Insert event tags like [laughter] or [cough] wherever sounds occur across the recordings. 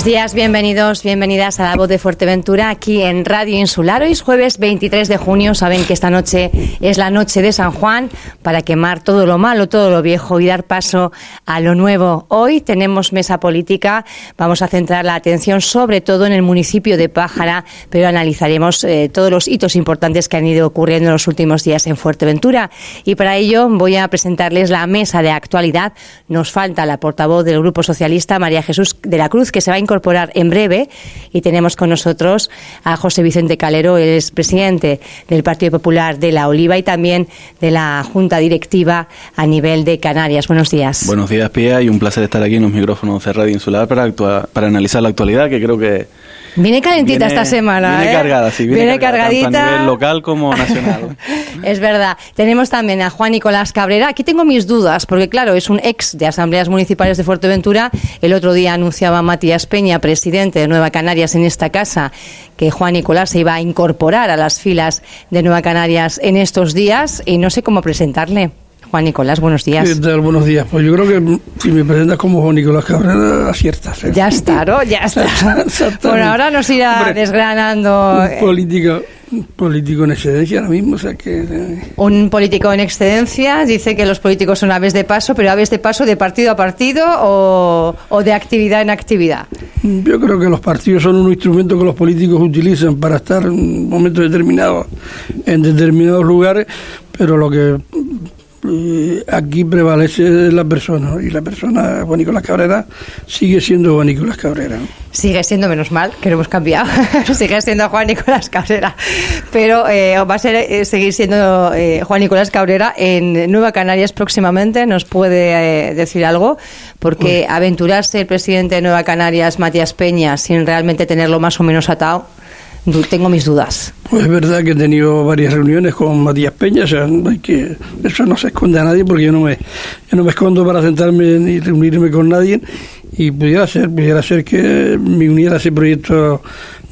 Buenos días, bienvenidos, bienvenidas a la voz de Fuerteventura aquí en Radio Insular. Hoy es jueves 23 de junio. Saben que esta noche es la noche de San Juan para quemar todo lo malo, todo lo viejo y dar paso a lo nuevo. Hoy tenemos mesa política. Vamos a centrar la atención sobre todo en el municipio de Pájara, pero analizaremos eh, todos los hitos importantes que han ido ocurriendo en los últimos días en Fuerteventura. Y para ello voy a presentarles la mesa de actualidad. Nos falta la portavoz del Grupo Socialista, María Jesús de la Cruz, que se va a incorporar en breve y tenemos con nosotros a José Vicente Calero, el es presidente del Partido Popular de La Oliva y también de la Junta Directiva a nivel de Canarias. Buenos días. Buenos días, Pía, y un placer estar aquí en los micrófonos de Radio Insular para, para analizar la actualidad, que creo que Viene calentita esta semana. Viene ¿eh? cargada, sí. Viene, cargadita. Tanto a nivel local como nacional. [laughs] es verdad. Tenemos también a Juan Nicolás Cabrera. Aquí tengo mis dudas, porque claro, es un ex de Asambleas Municipales de Fuerteventura. El otro día anunciaba Matías Peña, presidente de Nueva Canarias en esta casa, que Juan Nicolás se iba a incorporar a las filas de Nueva Canarias en estos días y no sé cómo presentarle. Juan Nicolás, buenos días. ¿Qué tal? Buenos días. Pues yo creo que si me presentas como Juan Nicolás Cabrera, aciertas. ¿eh? Ya está, ¿no? Ya [laughs] está. bueno, ahora nos irá Hombre, desgranando. Un político, político en excedencia ahora mismo, o sea que... Eh. Un político en excedencia dice que los políticos son aves de paso, pero aves de paso de partido a partido o, o de actividad en actividad. Yo creo que los partidos son un instrumento que los políticos utilizan para estar en un momento determinado en determinados lugares, pero lo que aquí prevalece la persona y la persona Juan Nicolás Cabrera sigue siendo Juan Nicolás Cabrera. Sigue siendo menos mal, que lo hemos cambiado, [laughs] sigue siendo Juan Nicolás Cabrera, pero eh, va a ser, eh, seguir siendo eh, Juan Nicolás Cabrera en Nueva Canarias próximamente, ¿nos puede decir algo? Porque aventurarse el presidente de Nueva Canarias, Matías Peña, sin realmente tenerlo más o menos atado, tengo mis dudas. Pues es verdad que he tenido varias reuniones con Matías Peña, o sea, hay que, eso no se esconde a nadie porque yo no me, yo no me escondo para sentarme ni reunirme con nadie y pudiera ser, pudiera ser que me uniera a ese proyecto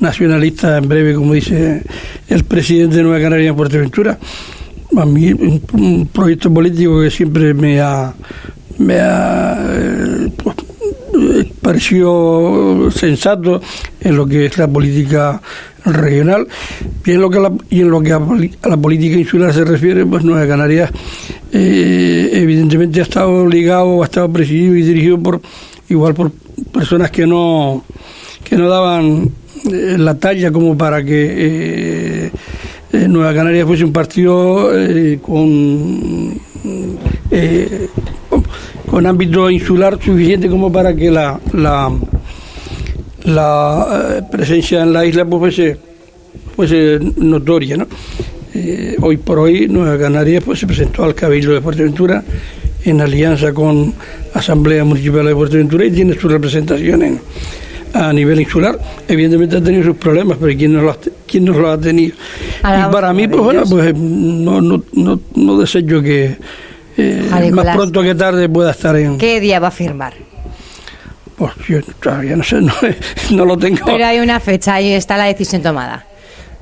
nacionalista en breve, como dice el presidente de Nueva Canaria en Fuerteventura. A mí un, proyecto político que siempre me ha, me ha eh, pues, pareció sensato en lo que es la política regional. Y en lo que, y en lo que a, la política insular se refiere, pues Nueva Canarias eh, evidentemente ha estado ligado, ha estado presidido y dirigido por igual por personas que no que no daban eh, la talla como para que eh, Nueva Canarias fuese un partido con con ámbito insular suficiente como para que la, la la eh, presencia en la isla pues fuese, notoria. ¿no? Eh, hoy por hoy Nueva Canarias pues, se presentó al Cabildo de Fuerteventura en alianza con Asamblea Municipal de Fuerteventura y tiene su representación a nivel insular. Evidentemente ha tenido sus problemas, pero ¿quién no los, quién no los ha tenido? y para mí, pues bueno, pues no, no, no, no deseo que eh, más pronto que tarde pueda estar en... ¿Qué día va a firmar? Pues yo todavía no sé, [laughs] no, lo tengo. Pero hay una fecha, ahí está la decisión tomada.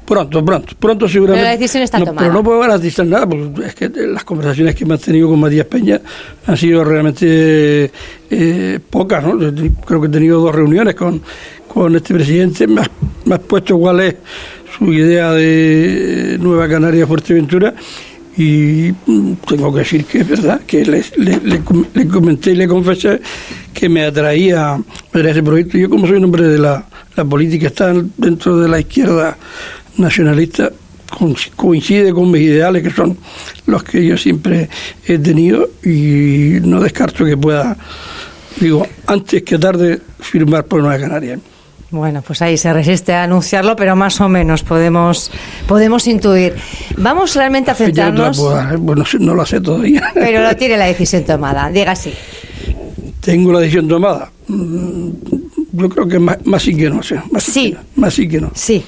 Pronto, pronto, pronto seguramente. Pero la decisión está tomada. Pero no puedo garantizar nada, porque es que las conversaciones que hemos tenido con Matías Peña han sido realmente eh, pocas, ¿no? Creo que he tenido dos reuniones con, con este presidente, me has, puesto cuál es su idea de Nueva Canaria Fuerteventura y mm, tengo que decir que es verdad, que le, comenté y le confesé que me atraía ver ese proyecto. Yo como soy un hombre de la, política, está dentro de la izquierda nacionalista, coincide con mis ideales, que son los que yo siempre he tenido, y no descarto que pueda, digo, antes que tarde, firmar por Nueva Canaria. Bueno, pues ahí se resiste a anunciarlo, pero más o menos podemos podemos intuir. Vamos realmente a centrarnos. bueno, no lo sé todavía. Pero lo [laughs] tiene la decisión tomada. Diga sí. Tengo la decisión tomada. Mm, yo creo que más, sí que no, Más sí. más sí que no. Sí.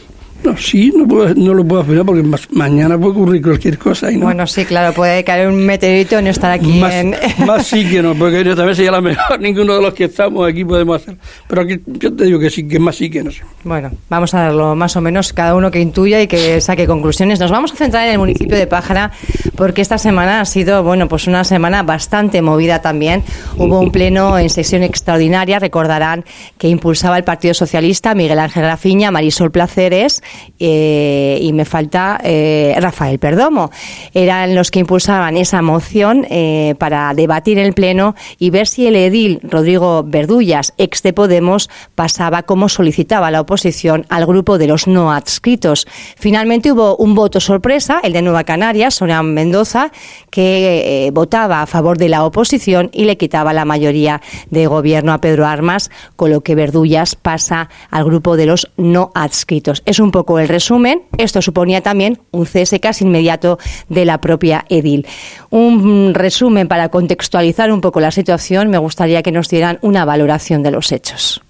No, sí, no, puedo, no lo puedo afirmar porque mañana puede ocurrir cualquier cosa. Y no. Bueno, sí, claro, puede caer un meteorito y no estar aquí. Más, en... [laughs] más sí que no, porque también sería la mejor. [laughs] Ninguno de los que estamos aquí podemos hacer. Pero aquí yo te digo que sí, que más sí que no sé. Bueno, vamos a darlo más o menos cada uno que intuya y que saque conclusiones. Nos vamos a centrar en el municipio de Pájara porque esta semana ha sido, bueno, pues una semana bastante movida también. Hubo un pleno en sesión extraordinaria, recordarán, que impulsaba el Partido Socialista, Miguel Ángel Grafiña, Marisol Placeres eh, y me falta eh, Rafael Perdomo. Eran los que impulsaban esa moción eh, para debatir en el Pleno y ver si el edil Rodrigo Verdullas, ex de Podemos, pasaba como solicitaba la oposición al grupo de los no adscritos. Finalmente hubo un voto sorpresa, el de Nueva Canarias, Sonia Mendoza, que votaba a favor de la oposición y le quitaba la mayoría de gobierno a Pedro Armas, con lo que Verdullas pasa al grupo de los no adscritos. Es un poco el resumen. Esto suponía también un cese casi inmediato de la propia Edil. Un resumen para contextualizar un poco la situación. Me gustaría que nos dieran una valoración de los hechos.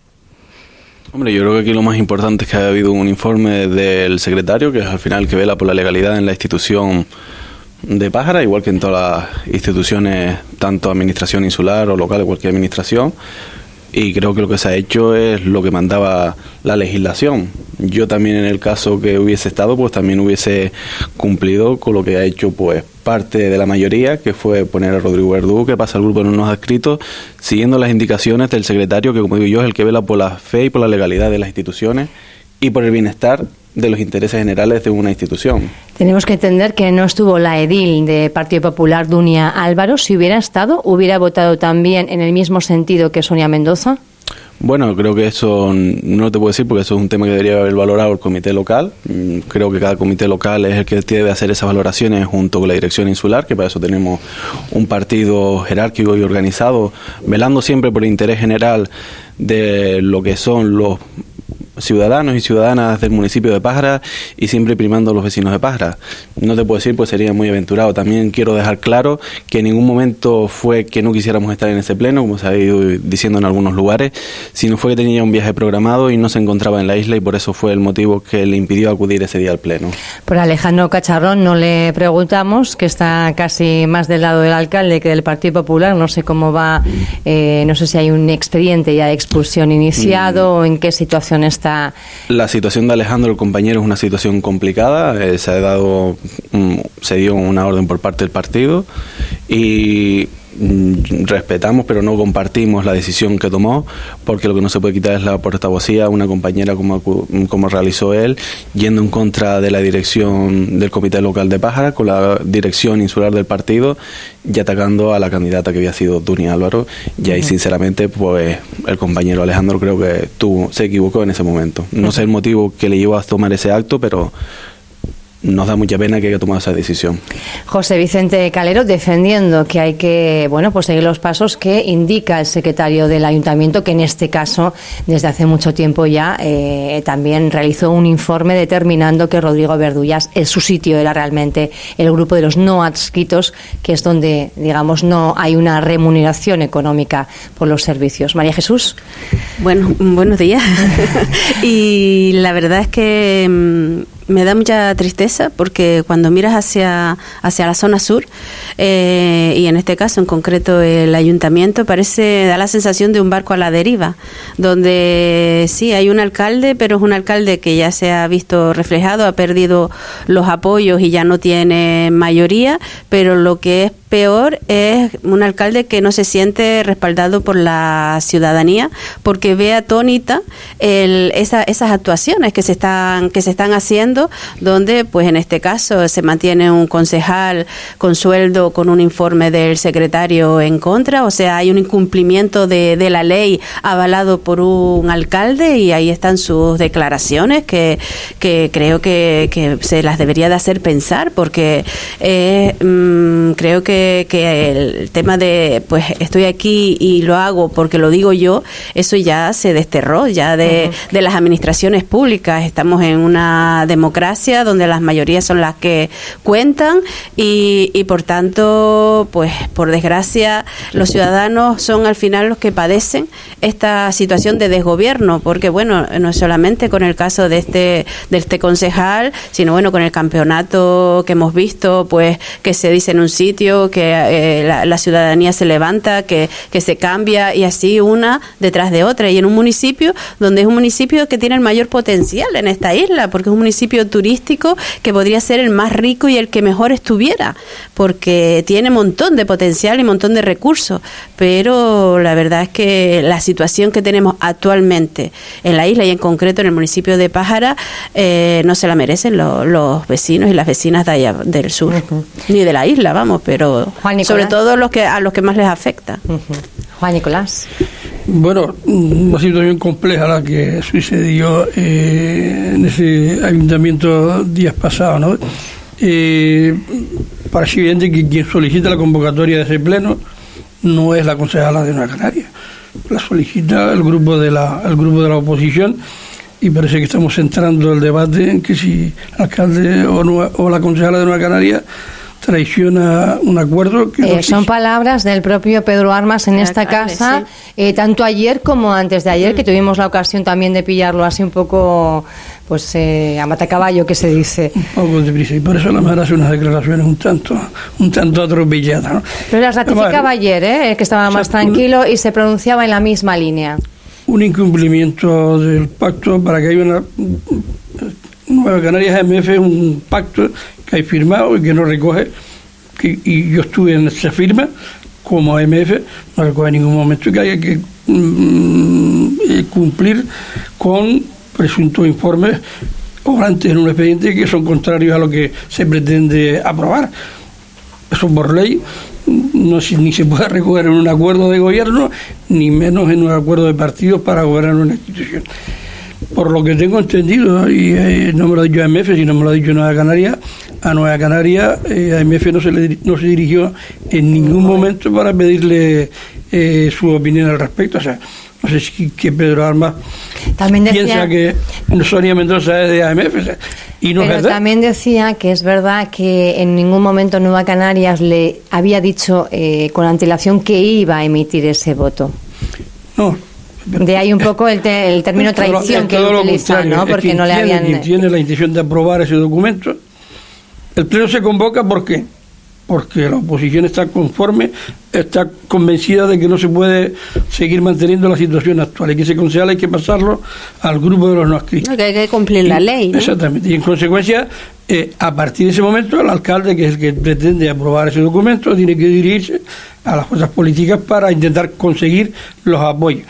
Hombre, yo creo que aquí lo más importante es que haya habido un informe del secretario, que es al final que vela por la legalidad en la institución de Pájara, igual que en todas las instituciones, tanto administración insular o local, cualquier administración y creo que lo que se ha hecho es lo que mandaba la legislación. Yo también en el caso que hubiese estado, pues también hubiese cumplido con lo que ha hecho pues parte de la mayoría, que fue poner a Rodrigo Verdú, que pasa al grupo de unos adscritos, siguiendo las indicaciones del secretario, que como digo yo es el que vela por la fe y por la legalidad de las instituciones y por el bienestar de los intereses generales de una institución. Tenemos que entender que no estuvo la edil de Partido Popular, Dunia Álvaro. Si hubiera estado, ¿hubiera votado también en el mismo sentido que Sonia Mendoza? Bueno, creo que eso no te puedo decir porque eso es un tema que debería haber valorado el comité local. Mm, creo que cada comité local es el que debe hacer esas valoraciones junto con la dirección insular, que para eso tenemos un partido jerárquico y organizado, velando siempre por el interés general de lo que son los ciudadanos y ciudadanas del municipio de Pájara y siempre primando a los vecinos de Pájara. No te puedo decir, pues sería muy aventurado. También quiero dejar claro que en ningún momento fue que no quisiéramos estar en ese pleno, como se ha ido diciendo en algunos lugares, sino fue que tenía un viaje programado y no se encontraba en la isla y por eso fue el motivo que le impidió acudir ese día al pleno. Por Alejandro Cacharrón no le preguntamos, que está casi más del lado del alcalde que del Partido Popular. No sé cómo va, eh, no sé si hay un expediente ya de expulsión iniciado mm. o en qué situación está la situación de Alejandro, el compañero, es una situación complicada. Eh, se ha dado, se dio una orden por parte del partido y Mm, respetamos pero no compartimos la decisión que tomó porque lo que no se puede quitar es la portavocía una compañera como, como realizó él yendo en contra de la dirección del comité local de Pájara con la dirección insular del partido y atacando a la candidata que había sido Dunia Álvaro. Y ahí sinceramente pues el compañero Alejandro creo que tuvo, se equivocó en ese momento. No sé el motivo que le llevó a tomar ese acto pero nos da mucha pena que haya tomado esa decisión. José Vicente Calero defendiendo que hay que bueno pues seguir los pasos que indica el secretario del ayuntamiento que en este caso desde hace mucho tiempo ya eh, también realizó un informe determinando que Rodrigo Verdullas en su sitio era realmente el grupo de los no adscritos que es donde digamos no hay una remuneración económica por los servicios. María Jesús. Bueno, buenos días. [laughs] y la verdad es que mm, me da mucha tristeza porque cuando miras hacia, hacia la zona sur, eh, y en este caso en concreto el ayuntamiento, parece, da la sensación de un barco a la deriva, donde sí hay un alcalde, pero es un alcalde que ya se ha visto reflejado, ha perdido los apoyos y ya no tiene mayoría, pero lo que es peor es un alcalde que no se siente respaldado por la ciudadanía porque ve atónita el, esa, esas actuaciones que se están que se están haciendo donde pues en este caso se mantiene un concejal con sueldo con un informe del secretario en contra o sea hay un incumplimiento de, de la ley avalado por un alcalde y ahí están sus declaraciones que, que creo que, que se las debería de hacer pensar porque eh, mm, creo que que, el tema de, pues estoy aquí y lo hago porque lo digo yo, eso ya se desterró ya de, de las administraciones públicas. Estamos en una democracia democracia, donde las mayorías son las que cuentan y, por tanto, pues por desgracia, los ciudadanos son al final los que padecen esta situación de desgobierno, porque bueno, no solamente con el caso de este, de este concejal, sino bueno, con el campeonato que hemos visto, pues que se dice en un sitio, que eh, la, la, ciudadanía se levanta, que, que se cambia y así una detrás de otra. Y en un municipio donde es un municipio que tiene el mayor potencial en esta isla, porque es un municipio turístico que podría ser el más rico y el que mejor estuviera, porque tiene montón de potencial y montón de recursos. Pero la verdad es que la situación que tenemos actualmente en la isla y en concreto en el municipio de Pájara eh, no se la merecen los, los, vecinos y las vecinas de allá del sur, uh -huh. ni de la isla, vamos, pero sobre todo los que a los que más les afecta. Uh -huh. Juan Nicolás. Bueno, una situación compleja la que sucedió eh, en ese ayuntamiento días pasados, ¿no? Eh, parece evidente que quien solicita la convocatoria de ese pleno no es la concejala de Nueva Canaria, la solicita el grupo de la, el grupo de la oposición y parece que estamos centrando el debate en que si el alcalde o, no, o la concejala de Nueva Canaria traiciona un acuerdo que eh, no son palabras del propio Pedro Armas en esta casa sí. eh, tanto ayer como antes de ayer mm. que tuvimos la ocasión también de pillarlo así un poco pues eh, a matacaballo que se dice un poco de prisa y por eso la madre hace unas declaraciones un tanto un tanto atropelladas ¿no? pero las ratificaba bueno, ayer ¿eh? que estaba más o sea, tranquilo y se pronunciaba en la misma línea un incumplimiento del pacto para que haya una Nueva Canarias MF es un pacto que hay firmado y que no recoge, que, y yo estuve en esa firma como AMF, no recoge en ningún momento que haya que mm, cumplir con presuntos informes obrantes en un expediente que son contrarios a lo que se pretende aprobar. Eso por ley no ni se puede recoger en un acuerdo de gobierno, ni menos en un acuerdo de partidos para gobernar una institución por lo que tengo entendido, y eh, no me lo ha dicho AMF, sino me lo ha dicho Nueva Canaria, a Nueva Canaria eh, AMF no se, le, no se dirigió en ningún momento para pedirle eh, su opinión al respecto. O sea, no sé si que Pedro Armas también decía, piensa que Sonia Mendoza es de AMF. O sea, y no pero es verdad. también decía que es verdad que en ningún momento Nueva Canarias le había dicho eh, con antelación que iba a emitir ese voto. No, de ahí un poco el, te, el término traición que él utiliza, ¿no? Porque no le tiene, habían. Quien tiene la intención de aprobar ese documento. El pleno se convoca ¿por qué? Porque la oposición está conforme, está convencida de que no se puede seguir manteniendo la situación actual y que ese concejal hay que pasarlo al grupo de los no adscritos. Que hay que cumplir la ley. ¿no? Exactamente. Y en consecuencia, eh, a partir de ese momento, el alcalde, que es el que pretende aprobar ese documento, tiene que dirigirse a las fuerzas políticas para intentar conseguir los apoyos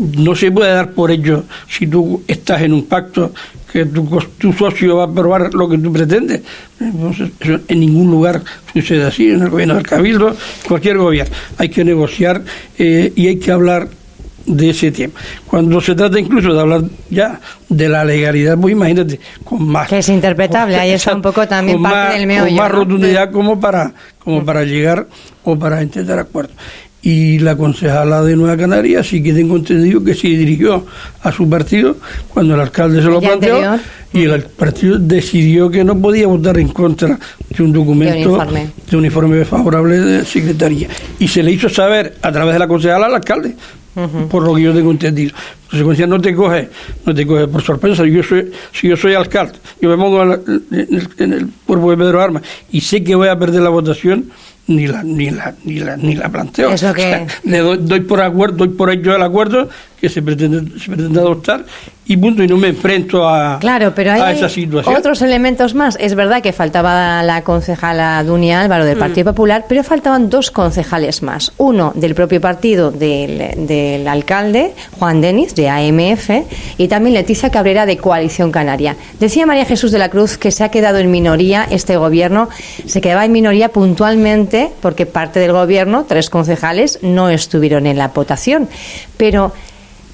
no se puede dar por ello si tú estás en un pacto que tu, tu socio va a aprobar lo que tú pretendes. Entonces, eso en ningún lugar sucede así, en el gobierno del Cabildo, cualquier gobierno. Hay que negociar eh, y hay que hablar de ese tema. Cuando se trata incluso de hablar ya de la legalidad, pues imagínate, con más... Que es interpretable, ahí está un poco también parte más, del meollo. Con más rotundidad como para, como para llegar o para intentar acuerdos y la concejala de Nueva Canaria sí que tengo entendido que se dirigió a su partido cuando el alcalde se lo planteó anterior. y el partido decidió que no podía votar en contra de un documento de un informe, de un informe favorable de secretaría y se le hizo saber a través de la concejala al alcalde Uh -huh. por lo que yo tengo entendido. En consecuencia, no te coge, no te coge por sorpresa. Yo soy, si yo soy alcalde, yo me pongo en el, en el cuerpo de Pedro Armas y sé que voy a perder la votación, ni la ni la ni la ni la planteo. Eso que... O sea, le doy, doy, por acuerdo, doy por hecho el acuerdo que se pretende, se pretende adoptar y punto y no me enfrento a, claro, pero hay a esa situación. Otros elementos más. Es verdad que faltaba la concejala Dunia Álvaro del Partido mm. Popular, pero faltaban dos concejales más. Uno del propio partido del, del alcalde, Juan Denis, de AMF, y también Leticia Cabrera de Coalición Canaria. Decía María Jesús de la Cruz que se ha quedado en minoría este gobierno, se quedaba en minoría puntualmente porque parte del gobierno, tres concejales, no estuvieron en la votación. Pero,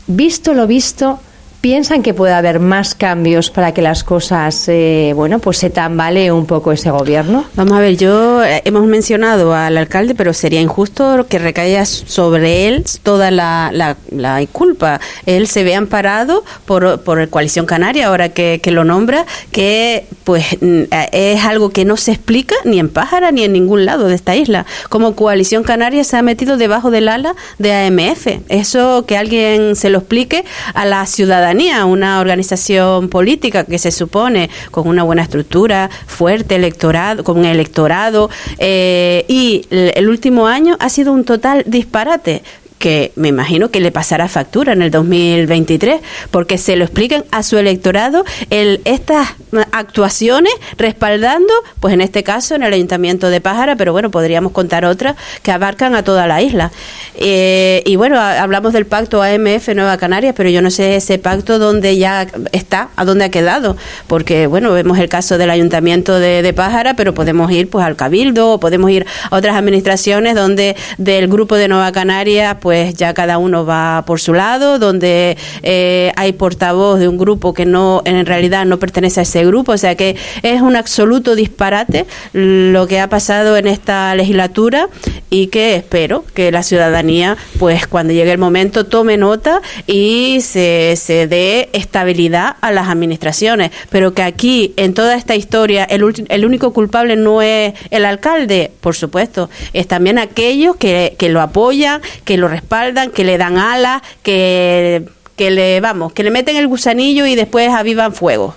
visto lo visto, ¿Piensan que puede haber más cambios para que las cosas, eh, bueno, pues se tambalee un poco ese gobierno? Vamos a ver, yo eh, hemos mencionado al alcalde, pero sería injusto que recaiga sobre él toda la, la, culpa. Él se ve amparado por, por Coalición Canaria, ahora que, que, lo nombra, que pues mm, es algo que no se explica ni en Pájara ni en ningún lado de esta isla. Como Coalición Canaria se ha metido debajo del ala de AMF. Eso que alguien se lo explique a la ciudadanía una organización política que se supone con una buena estructura, fuerte electorado, con un electorado, eh, y el último año ha sido un total disparate que me imagino que le pasará factura en el 2023, porque se lo explican a su electorado el, estas actuaciones respaldando, pues en este caso en el Ayuntamiento de Pájara, pero bueno, podríamos contar otras que abarcan a toda la isla. Eh, y bueno, hablamos del pacto AMF Nueva Canarias, pero yo no sé ese pacto dónde ya está, a dónde ha quedado, porque bueno, vemos el caso del Ayuntamiento de, de Pájara, pero podemos ir pues al Cabildo o podemos ir a otras administraciones donde del grupo de Nueva Canarias pues ya cada uno va por su lado, donde eh, hay portavoz de un grupo que no en realidad no pertenece a ese grupo, o sea que es un absoluto disparate lo que ha pasado en esta legislatura y que espero que la ciudadanía, pues cuando llegue el momento, tome nota y se, se dé estabilidad a las administraciones, pero que aquí en toda esta historia el, el único culpable no es el alcalde, por supuesto, es también aquellos que, que lo apoyan, que lo respaldan, que le dan alas, que, que le, vamos, que le meten el gusanillo y después avivan fuego.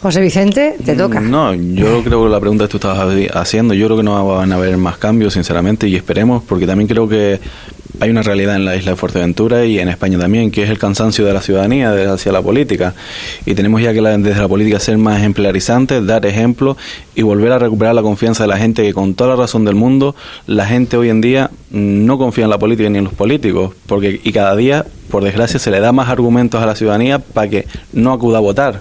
José Vicente, te mm, toca. No, yo [laughs] creo que la pregunta que tú estabas haciendo, yo creo que no van a haber más cambios, sinceramente, y esperemos, porque también creo que hay una realidad en la isla de Fuerteventura y en España también, que es el cansancio de la ciudadanía hacia la política. Y tenemos ya que desde la política ser más ejemplarizantes, dar ejemplo y volver a recuperar la confianza de la gente, que con toda la razón del mundo, la gente hoy en día no confía en la política ni en los políticos, porque y cada día, por desgracia, se le da más argumentos a la ciudadanía para que no acuda a votar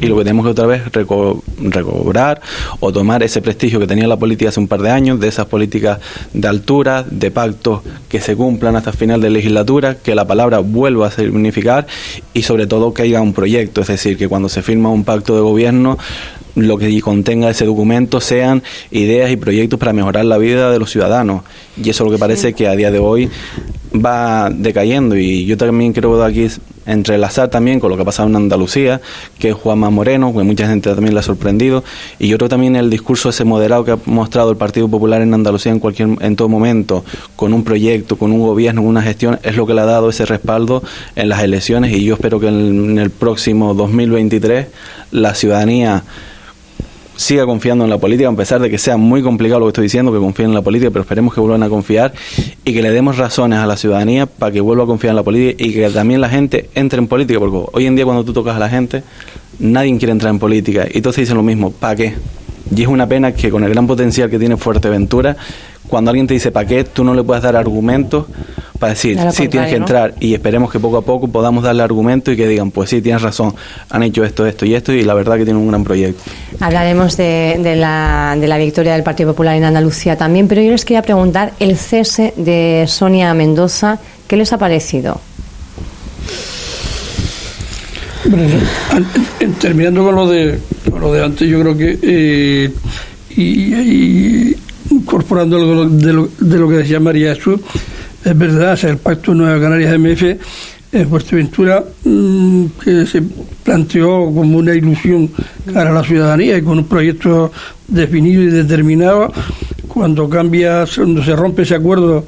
y lo que tenemos que otra vez recobrar o tomar ese prestigio que tenía la política hace un par de años, de esas políticas de altura, de pactos que se cumplan hasta el final de legislatura, que la palabra vuelva a significar y sobre todo que haya un proyecto, es decir, que cuando se firma un pacto de gobierno lo que contenga ese documento sean ideas y proyectos para mejorar la vida de los ciudadanos. Y eso es lo que parece que a día de hoy va decayendo. Y yo también creo aquí entrelazar también con lo que ha pasado en Andalucía, que es Juanma Moreno, que mucha gente también le ha sorprendido, y yo creo también el discurso ese moderado que ha mostrado el Partido Popular en Andalucía en cualquier en todo momento, con un proyecto, con un gobierno, con una gestión, es lo que le ha dado ese respaldo en las elecciones y yo espero que en el próximo 2023 la ciudadanía siga confiando en la política, a pesar de que sea muy complicado lo que estoy diciendo, que confíen en la política, pero esperemos que vuelvan a confiar y que le demos razones a la ciudadanía para que vuelva a confiar en la política y que también la gente entre en política, porque hoy en día cuando tú tocas a la gente, nadie quiere entrar en política. Y entonces dicen lo mismo, ¿para qué? Y es una pena que con el gran potencial que tiene Fuerteventura, cuando alguien te dice para qué, tú no le puedes dar argumentos para decir, sí, tienes que entrar y esperemos que poco a poco podamos darle argumentos y que digan, pues sí, tienes razón, han hecho esto, esto y esto y la verdad que tienen un gran proyecto. Hablaremos de, de, la, de la victoria del Partido Popular en Andalucía también, pero yo les quería preguntar el cese de Sonia Mendoza, ¿qué les ha parecido? terminando con lo de lo de antes, yo creo que eh, y, incorporando algo de lo, de lo que decía María Jesús, es verdad, el Pacto Nueva Canarias MF en Fuerteventura mm, que se planteó como una ilusión para la ciudadanía y con un proyecto definido y determinado, cuando cambia, cuando se rompe ese acuerdo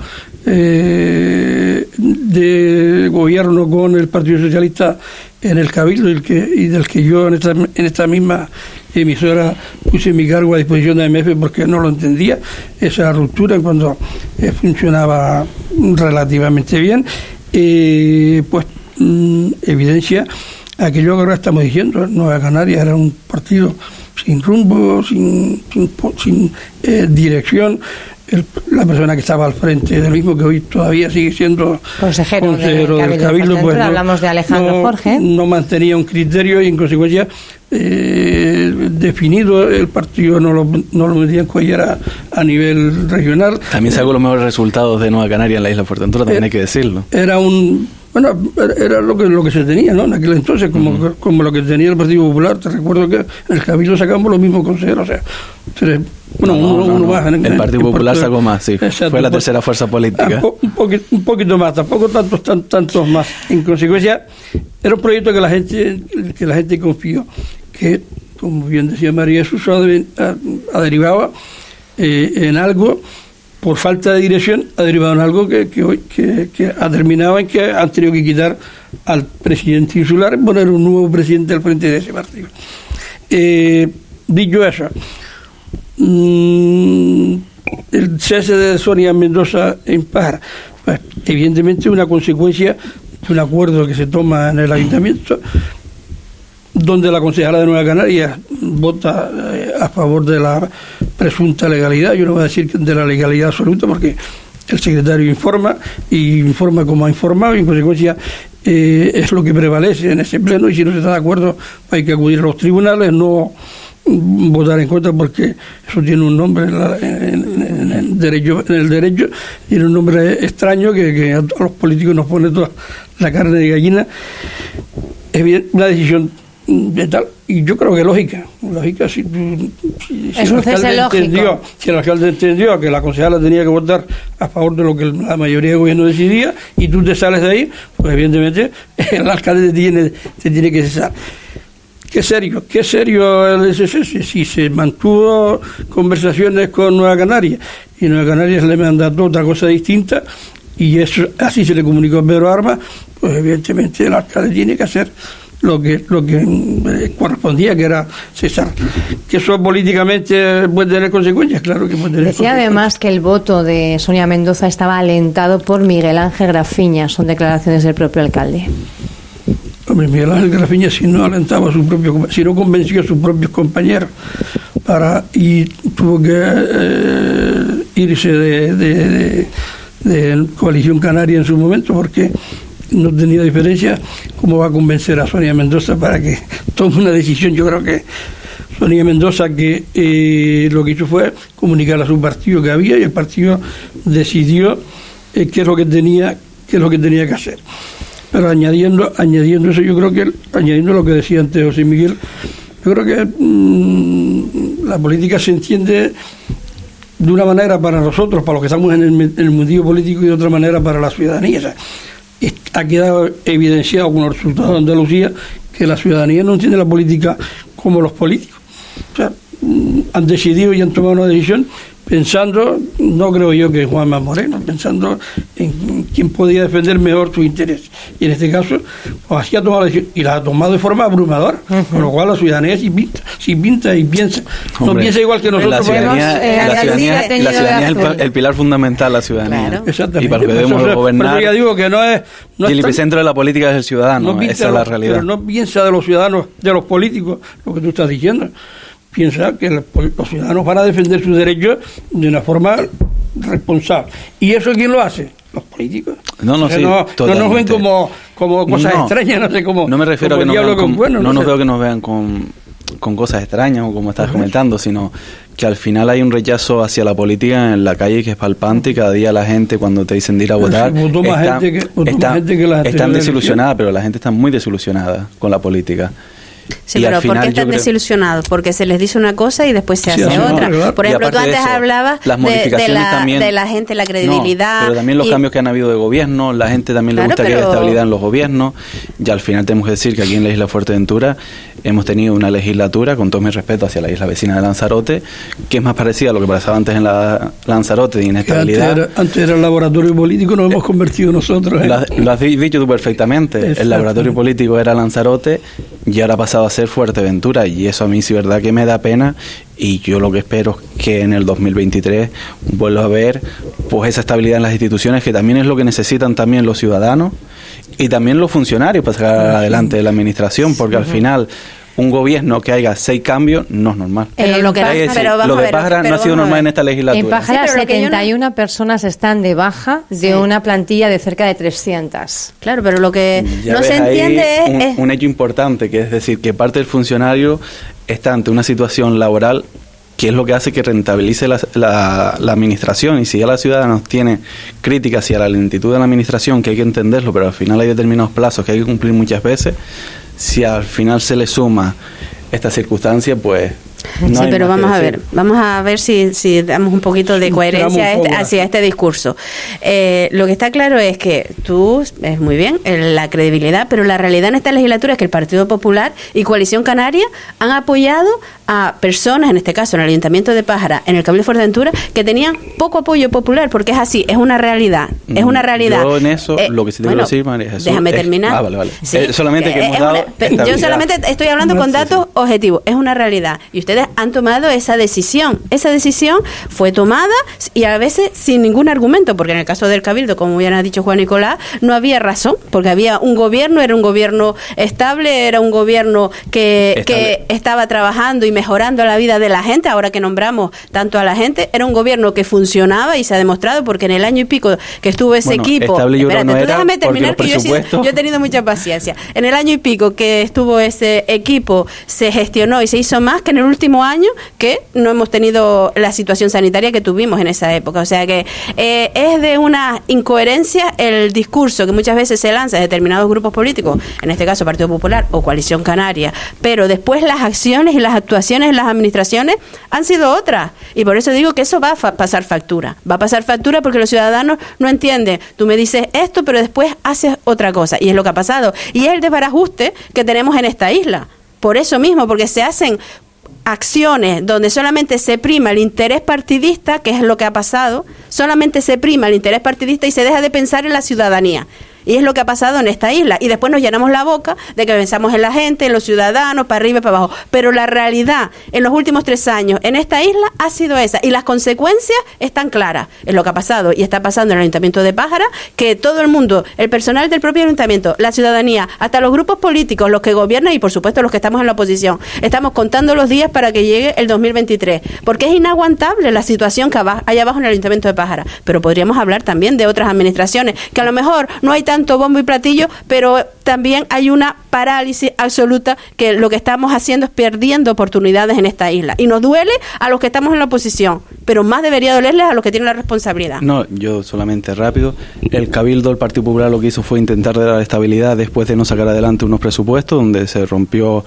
eh, de gobierno con el Partido Socialista en el Cabildo y, que, y del que yo en esta, en esta misma emisora puse mi cargo a disposición de AMF porque no lo entendía, esa ruptura cuando eh, funcionaba relativamente bien, eh, pues mm, evidencia aquello que ahora estamos diciendo, Nueva Canaria era un partido sin rumbo, sin, sin, eh, dirección, la persona que estaba al frente del mismo, que hoy todavía sigue siendo consejero, del Cabildo, pues hablamos de Alejandro Jorge. No mantenía un criterio y en consecuencia eh, definido el partido no lo, no lo metía en cuellera a nivel regional. También sacó los mejores resultados de Nueva Canaria en la isla Fuerteventura, también hay que decirlo. Era un Bueno, era lo que lo que se tenía, ¿no? En aquel entonces, como, como lo que tenía el Partido Popular. Te recuerdo que en el Cabildo sacamos los mismos consejeros, o sea, bueno, uno, más. el Partido Popular sacó más, sí. Fue la tercera fuerza política. Un, poquito, un poquito más, tampoco tantos, tantos más. En consecuencia, era un proyecto que la gente, que la gente confió, que, como bien decía María Jesús, ha, derivado eh, en algo por falta de dirección ha derivado en algo que, que, ha terminado en que han tenido que quitar al presidente insular y poner un nuevo presidente al frente de ese partido. Eh, dicho eso, mm, el cese de Sonia Mendoza en Pájara, pues, evidentemente una consecuencia de un acuerdo que se toma en el ayuntamiento, donde la concejala de Nueva Canarias vota eh, a favor de la presunta legalidad, yo no voy a decir de la legalidad absoluta porque el secretario informa y informa como ha informado y en consecuencia eh, es lo que prevalece en ese pleno y si no se está de acuerdo hay que acudir a los tribunales, no votar en contra porque eso tiene un nombre en, el, derecho, en el derecho, tiene un nombre extraño que, a los políticos nos pone toda la carne de gallina. Es bien, una decisión de tal, y yo creo que lógica, lógica si, el alcalde entendió, si el alcalde entendió que la concejala tenía que votar a favor de lo que la mayoría del gobierno decidía y tú te sales de ahí, pues evidentemente [laughs] el alcalde te tiene, te tiene que cesar. Qué serio, qué serio el SSS, si se mantuvo conversaciones con Nueva Canaria y Nueva Canaria le mandató otra cosa distinta y eso así se le comunicó a Pedro Armas, pues evidentemente el alcalde tiene que hacer lo que lo que eh, correspondía, que era César. Que eso políticamente puede tener consecuencias, claro que puede tener Decía además que el voto de Sonia Mendoza estaba alentado por Miguel Ángel Grafiña, son declaraciones del propio alcalde. Hombre, Miguel Ángel Grafiña si no alentaba a su propio, si no convenció a sus propios compañeros para y tuvo que eh, irse de, de, de Coalición Canaria en su momento porque no tenía diferencia, ¿cómo va a convencer a Sonia Mendoza para que tome una decisión? Yo creo que Sonia Mendoza que eh, lo que hizo fue comunicar a su partido que había y el partido decidió eh, qué es lo que tenía qué es lo que tenía que hacer. Pero añadiendo añadiendo eso, yo creo que añadiendo lo que decía antes José Miguel, yo creo que mm, la política se entiende de una manera para nosotros, para los que estamos en el, en el mundillo político y de otra manera para la ciudadanía ha quedado evidenciado con los resultados de Andalucía que la ciudadanía no entiende la política como los políticos. O sea, mm, han decidido y han tomado una decisión pensando, no creo yo que Juanma Moreno, pensando en quién podía defender mejor su interés. Y en este caso, pues así ha tomado la decisión, y la ha tomado de forma abrumadora, con lo cual la ciudadanía sí pinta, sí pinta y piensa. no piensa igual que nosotros. La ciudadanía, la ciudadanía, es el, pilar fundamental, la ciudadanía. Exactamente. Y para lo que debemos gobernar. ya digo que no es. No y el epicentro de la política es el ciudadano, esa es la realidad. Pero no piensa de los ciudadanos, de los políticos, lo que tú estás diciendo piensa que los ciudadanos van a defender sus derechos de una forma responsable. ¿Y eso quién lo hace? Los políticos. No, no, sí, no, no, nos ven como, como cosas extrañas, no sé cómo. No me refiero a que nos vean no, nos veo que nos vean con, con cosas extrañas o como estás comentando, sino que al final hay un rechazo hacia la política en la calle que es palpante y cada día la gente cuando te dicen de ir a votar están desilusionada, pero la gente está muy desilusionada con la política. Sí, pero ¿por qué están desilusionados? Porque se les dice una cosa y después se hace otra. Por ejemplo, tú antes hablabas de, la, gente, la credibilidad. pero también los cambios que han habido de gobierno, la gente también le gusta que haya estabilidad en los gobiernos. Y al final tenemos que decir que aquí en la isla Fuerteventura hemos tenido una legislatura, con todo mi respeto hacia la isla vecina de Lanzarote, que es más parecida a lo que pasaba antes en la Lanzarote de inestabilidad. Antes era, el laboratorio político, nos hemos convertido nosotros. Lo, has, dicho tú perfectamente. El laboratorio político era Lanzarote y ahora ha pasado a ser Fuerteventura y eso a mí sí verdad que me da pena y yo lo que espero es que en el 2023 vuelva a ver pues esa estabilidad en las instituciones que también es lo que necesitan también los ciudadanos y también los funcionarios para sacar adelante la administración porque al final un gobierno que haya seis cambios no es normal. Eh, lo, que, lo de Pájara no ha sido normal en esta legislatura. En Pájara 71 personas están de baja de una plantilla de cerca de 300. Claro, pero lo que no se entiende es... Un, hecho importante, que es decir, que parte del funcionario está ante una situación laboral que es lo que hace que rentabilice la, la, administración. Y si ya la ciudadana tiene críticas hacia la lentitud de la administración, que hay que entenderlo, pero al final hay determinados plazos que hay que cumplir muchas veces, si al final se le suma esta circunstancia, pues sí, pero vamos a ver, vamos a ver si, si damos un poquito de coherencia este, hacia este discurso. Eh, lo que está claro es que tú, es muy bien, la credibilidad, pero la realidad en esta legislatura es que el Partido Popular y Coalición Canaria han apoyado a personas, en este caso en el Ayuntamiento de Pájara, en el Cabildo de Fuerteventura, que tenían poco apoyo popular, porque es así, es una realidad, es una realidad. Yo en eso, eh, lo que sí te quiero decir, María Jesús, Déjame terminar. Ah, vale, vale. Eh, solamente que hemos dado Yo solamente estoy hablando con datos objetivos, es una realidad. Y usted han tomado esa decisión. Esa decisión fue tomada y a veces sin ningún argumento, porque en el caso del Cabildo, como ya ha dicho Juan Nicolás, no había razón, porque había un gobierno, era un gobierno estable, era un gobierno que, que estaba trabajando y mejorando la vida de la gente, ahora que nombramos tanto a la gente, era un gobierno que funcionaba y se ha demostrado porque en el año y pico que estuvo ese equipo, espérate, déjame terminar que yo he tenido mucha paciencia. En el año y pico que estuvo ese equipo se gestionó y se hizo más que en el último año que no hemos tenido la situación sanitaria que tuvimos en esa época. O sea que eh, es de una incoherencia el discurso que muchas veces se lanza de determinados grupos políticos, en este caso Partido Popular o Coalición Canaria, pero después las acciones y las actuaciones en las administraciones han sido otras. Y por eso digo que eso va a pasar factura. Va a pasar factura porque los ciudadanos no entienden. Tú me dices esto, pero después haces otra cosa. Y es lo que ha pasado. Y es el desbarajuste que tenemos en esta isla. Por eso mismo, porque se hacen acciones donde solamente se prima el interés partidista, que es lo que ha pasado, solamente se prima el interés partidista y se deja de pensar en la ciudadanía. Y es lo que ha pasado en esta isla. Y después nos llenamos la boca de que pensamos en la gente, en los ciudadanos, para arriba y para abajo. Pero la realidad en los últimos tres años en esta isla ha sido esa. Y las consecuencias están claras. Es lo que ha pasado y está pasando en el Ayuntamiento de Pájara, que todo el mundo, el personal del propio Ayuntamiento, la ciudadanía, hasta los grupos políticos, los que gobiernan y por supuesto los que estamos en la oposición, estamos contando los días para que llegue el 2023. Porque es inaguantable la situación que hay abajo en el Ayuntamiento de Pájara. Pero podríamos hablar también de otras administraciones, que a lo mejor no hay tanto bombo y platillo, pero también hay una parálisis absoluta que lo que estamos haciendo es perdiendo oportunidades en esta isla. Y nos duele a los que estamos en la oposición, pero más debería dolerles a los que tienen la responsabilidad. No, yo solamente rápido. El Cabildo, el Partido Popular lo que hizo fue intentar dar estabilidad después de no sacar adelante unos presupuestos donde se rompió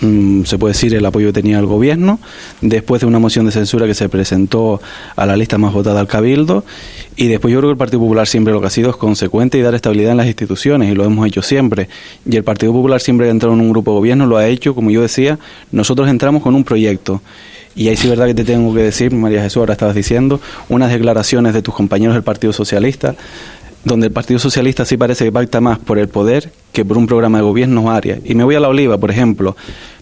se puede decir, el apoyo que tenía el gobierno, después de una moción de censura que se presentó a la lista más votada al Cabildo, y después yo creo que el Partido Popular siempre lo que ha sido es consecuente y dar estabilidad en las instituciones, y lo hemos hecho siempre. Y el Partido Popular siempre ha entrado en un grupo de gobierno lo ha hecho, como yo decía, nosotros entramos con un proyecto. Y ahí sí verdad que te tengo que decir, María Jesús, ahora estabas diciendo, unas declaraciones de tus compañeros del Partido Socialista, donde el Partido Socialista sí parece que pacta más por el poder que por un programa de gobierno área. Y me voy a la Oliva, por ejemplo,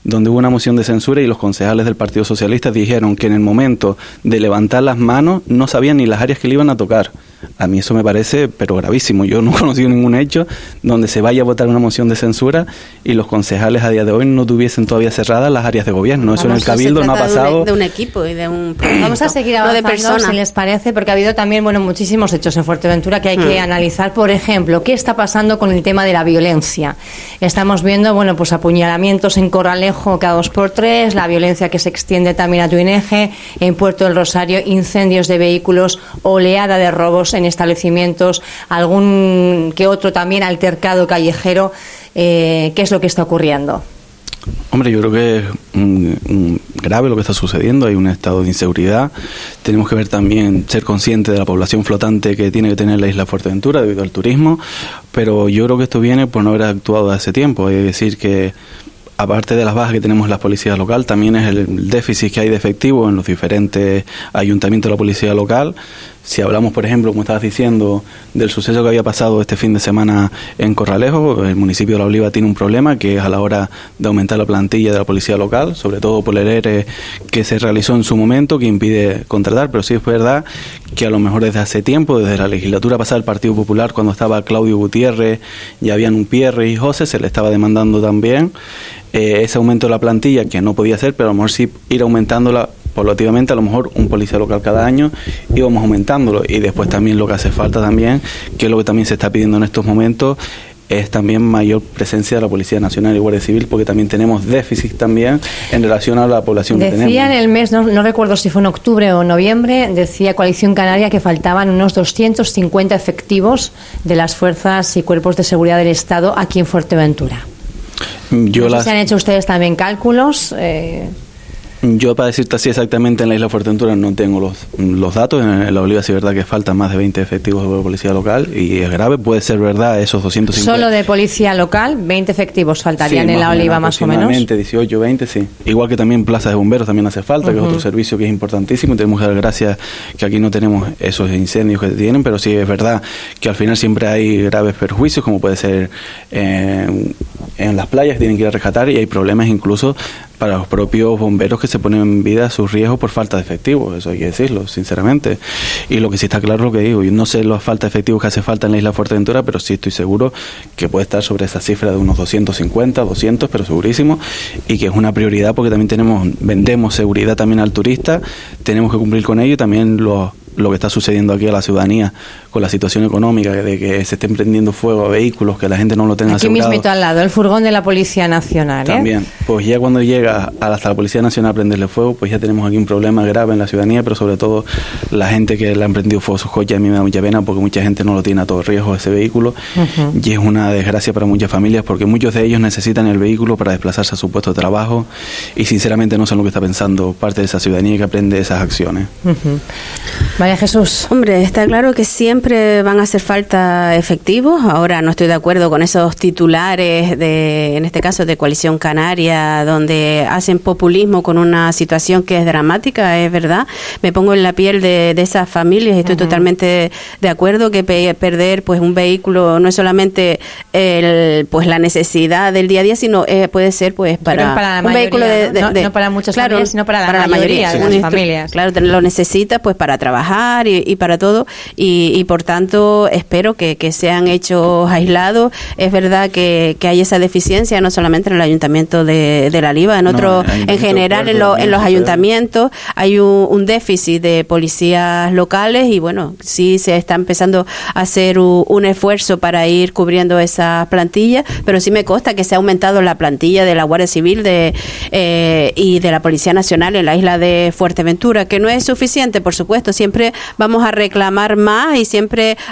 donde hubo una moción de censura y los concejales del Partido Socialista dijeron que en el momento de levantar las manos no sabían ni las áreas que le iban a tocar. A mí eso me parece, pero gravísimo. Yo [laughs] no he conocido ningún hecho donde se vaya a votar una moción de censura y los concejales a día de hoy no tuviesen todavía cerradas las áreas de gobierno. Eso en el Cabildo no ha pasado. De un, equipo y de un. [clears throat] Vamos a seguir avanzando, de personas. si les parece, porque ha habido también bueno muchísimos hechos en Fuerteventura que hay que mm. analizar. Por ejemplo, ¿qué está pasando con el tema de la violencia? Estamos viendo, bueno, pues apuñalamientos en Corralejo cada dos por tres, la violencia que se extiende también a Tuineje, en Puerto del Rosario, incendios de vehículos, oleada de robos en establecimientos, algún que otro también altercado callejero. Eh, ¿Qué es lo que está ocurriendo? Hombre, yo creo que es grave lo que está sucediendo, hay un estado de inseguridad. Tenemos que ver también, ser consciente de la población flotante que tiene que tener la isla Fuerteventura debido al turismo, pero yo creo que esto viene por no haber actuado hace tiempo. Hay que decir que aparte de las bajas que tenemos en la policía local, también es el déficit que hay de efectivo en los diferentes ayuntamientos de la policía local. Si hablamos, por ejemplo, como estabas diciendo, del suceso que había pasado este fin de semana en Corralejo, el municipio de La Oliva tiene un problema que es a la hora de aumentar la plantilla de la policía local, sobre todo por el ERE que se realizó en su momento, que impide contratar, pero sí es verdad que a lo mejor desde hace tiempo, desde la legislatura pasada del Partido Popular, cuando estaba Claudio Gutiérrez, ya habían un Pierre y José, se le estaba demandando también eh, ese aumento de la plantilla, que no podía ser, pero a lo mejor sí ir aumentándola paulativamente, a lo mejor un policía local cada año, íbamos aumentándolo. Y después también lo que hace falta también, que es lo que también se está pidiendo en estos momentos, es también mayor presencia de la Policía Nacional y Guardia Civil, porque también tenemos déficit también en relación a la población que tenemos. Decía en el mes, no, no, recuerdo si fue en octubre o noviembre, decía Coalición Canaria que faltaban unos 250 efectivos de las fuerzas y cuerpos de seguridad del Estado aquí en Fuerteventura. Yo las... ¿Se han hecho ustedes también cálculos? Eh... Yo para decirte así exactamente en la isla Fuerteventura no tengo los, los datos. En la Oliva sí es verdad que faltan más de 20 efectivos de policía local y es grave. Puede ser verdad esos 250. Solo de policía local, 20 efectivos faltarían en la Oliva más o menos. 18, 20, sí. Igual que también plazas de bomberos también hace falta, que es otro servicio que es importantísimo. Y tenemos que dar gracias que aquí no tenemos esos incendios que tienen, pero sí es verdad que al final siempre hay graves perjuicios, como puede ser eh, en las playas, tienen que ir a rescatar y hay problemas incluso para los propios bomberos que se ponen en vida a sus riesgos por falta de efectivos, eso hay que decirlo, sinceramente. Y lo que sí está claro es lo que digo, yo no sé la falta de efectivos que hace falta en la isla Fuerteventura, pero sí estoy seguro que puede estar sobre esa cifra de unos 250, 200, pero segurísimo, y que es una prioridad porque también tenemos, vendemos seguridad también al turista, tenemos que cumplir con ello y también los lo que está sucediendo aquí a la ciudadanía con la situación económica, de que se estén prendiendo fuego a vehículos, que la gente no lo tenga aquí asegurado. mismo al lado, el furgón de la Policía Nacional. ¿eh? También, pues ya cuando llega hasta la Policía Nacional a prenderle fuego, pues ya tenemos aquí un problema grave en la ciudadanía, pero sobre todo la gente que le han prendido fuego a sus coches, a mí me da mucha pena porque mucha gente no lo tiene a todo riesgo ese vehículo y es una desgracia para muchas familias porque muchos de ellos necesitan el vehículo para desplazarse a su puesto de trabajo y sinceramente no son lo que está pensando parte de esa ciudadanía que aprende esas acciones. Vaya Jesús. Hombre, está claro que siempre van a hacer falta efectivos. Ahora no estoy de acuerdo con esos titulares de, en este caso, de Coalición Canaria, donde hacen populismo con una situación que es dramática, es verdad. Me pongo en la piel de, esas familias y estoy totalmente de acuerdo que perder pues un vehículo no es solamente el, pues la necesidad del día a día, sino eh, puede ser pues para, un vehículo de, no, para muchas familias, sino para la, mayoría, de las familias. Claro, lo necesita pues para trabajar y, y para todo y, y por tanto espero que, que, sean hechos aislados. Es verdad que, que, hay esa deficiencia no solamente en el ayuntamiento de, de La Liva, en otros, en general en, en, los ayuntamientos. Hay un, déficit de policías locales y bueno, sí se está empezando a hacer un, esfuerzo para ir cubriendo esas plantillas, pero sí me consta que se ha aumentado la plantilla de la Guardia Civil de, eh, y de la Policía Nacional en la isla de Fuerteventura, que no es suficiente, por supuesto, siempre vamos a reclamar más y siempre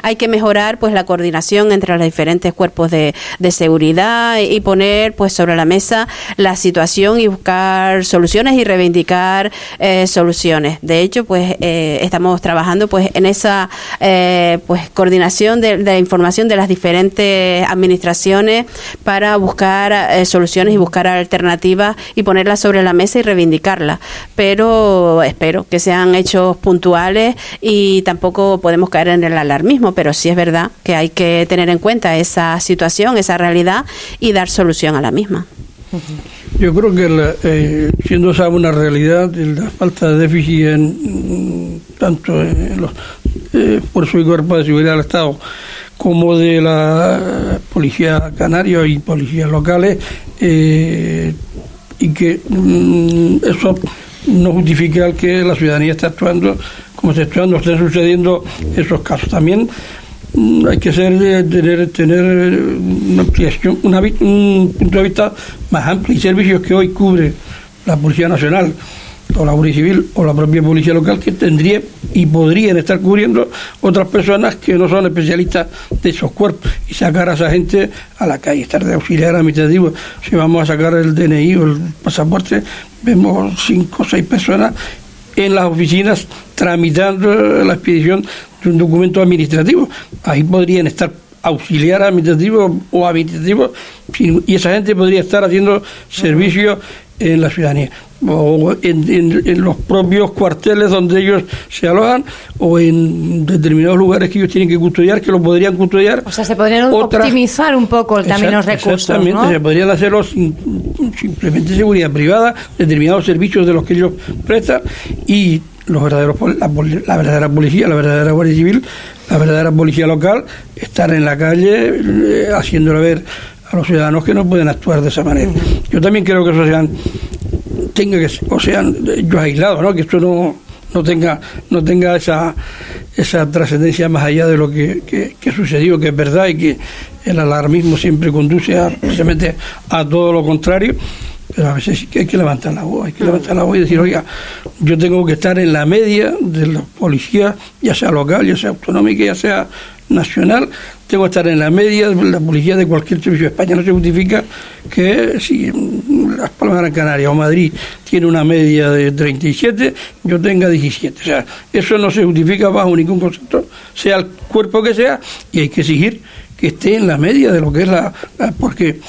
hay que mejorar pues la coordinación entre los diferentes cuerpos de, seguridad y poner pues sobre la mesa la situación y buscar soluciones y reivindicar eh, soluciones. De hecho, pues eh, estamos trabajando pues en esa eh, pues coordinación de, de, información de las diferentes administraciones para buscar soluciones y buscar alternativas y ponerlas sobre la mesa y reivindicarlas. Pero espero que sean hechos puntuales y tampoco podemos caer en el alarmismo, pero sí es verdad que hay que tener en cuenta esa situación, esa realidad y dar solución a la misma. Yo creo que eh, siendo esa una realidad, la falta de déficit en, tanto en los eh, fuerzas y cuerpos de seguridad del Estado como de la policía canaria y policías locales, eh, y que mm, eso no justifica que la ciudadanía esté actuando como se están, están sucediendo esos casos. También mm, hay que ser, eh, tener, tener una ampliación, un punto de vista más amplio y servicios que hoy cubre la Policía Nacional o la Guardia Civil o la propia Policía Local que tendría y podrían estar cubriendo otras personas que no son especialistas de esos cuerpos y sacar a esa gente a la calle, estar de auxiliar administrativo. Si vamos a sacar el DNI o el pasaporte, vemos cinco o seis personas en las oficinas tramitando la expedición de un documento administrativo. Ahí podrían estar auxiliar administrativo o administrativo y esa gente podría estar haciendo servicio en la ciudadanía o en, los propios cuarteles donde ellos se alojan o en determinados lugares que ellos tienen que custodiar que lo podrían custodiar. O sea se podrían optimizar un poco también los recursos exactamente se podrían hacerlo simplemente seguridad privada determinados servicios de los que ellos prestan y los verdaderos la, la verdadera policía la verdadera guardia civil la verdadera policía local estar en la calle eh, haciéndole ver a los ciudadanos que no pueden actuar de esa manera. Yo también creo que eso sean tenga que o sean yo aislados no que esto no no tenga no tenga esa esa trascendencia más allá de lo que, que, sucedió, que es verdad y que el alarmismo siempre conduce a, precisamente a todo lo contrario. Pero a veces que hay que levantar la voz, hay que levantar la voz y decir, oiga, yo tengo que estar en la media de la policía, ya sea local, ya sea autonómica, ya sea nacional, tengo que estar en la media la policía de cualquier servicio de España. No se justifica que si Las Palmas de Gran Canaria o Madrid tiene una media de 37, yo tenga 17. O sea, eso no se justifica bajo ningún concepto, sea el cuerpo que sea, y hay que exigir que esté en la media de lo que es la... porque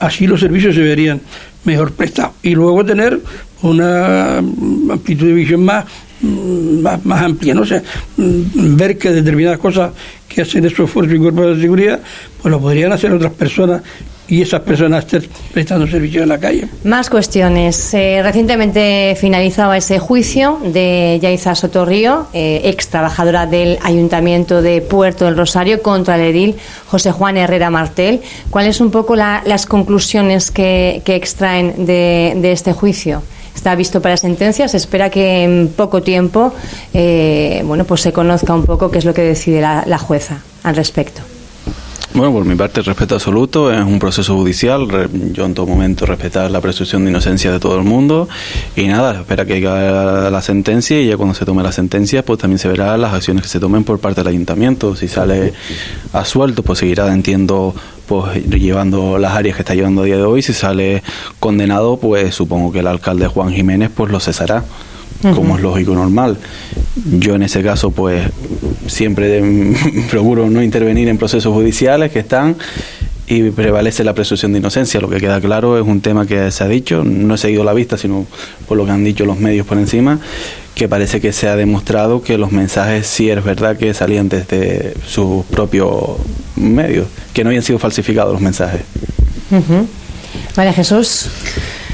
así los servicios se verían mejor prestados. Y luego tener una amplitud de visión más más, más amplia, ¿no? sé ver que determinadas cosas que hacen esos esfuerzos y cuerpos de seguridad, pues lo podrían hacer otras personas y esas personas estén prestando servicio en la calle. Más cuestiones. Eh, recientemente finalizaba ese juicio de Yaiza Sotorrío, eh, ex trabajadora del Ayuntamiento de Puerto del Rosario, contra el edil José Juan Herrera Martel. ¿Cuáles son un poco las conclusiones que, extraen de este juicio? Está visto para sentencia. Se espera que en poco tiempo eh, bueno, pues se conozca un poco qué es lo que decide la, jueza al respecto. Bueno, por mi parte, respeto absoluto. Es un proceso judicial. Yo en todo momento respetar la presunción de inocencia de todo el mundo. Y nada, espera que caiga la sentencia y ya cuando se tome la sentencia, pues también se verán las acciones que se tomen por parte del ayuntamiento. Si sale asuelto, pues seguirá, entiendo, pues llevando las áreas que está llevando a día de hoy. Si sale condenado, pues supongo que el alcalde Juan Jiménez pues lo cesará, como es lógico y normal. Yo en ese caso, pues siempre [laughs] procuro no intervenir en procesos judiciales que están y prevalece la presunción de inocencia. Lo que queda claro es un tema que se ha dicho, no he seguido la vista, sino por lo que han dicho los medios por encima, que parece que se ha demostrado que los mensajes sí es verdad que salían desde sus propios medios, que no habían sido falsificados los mensajes. María Jesús.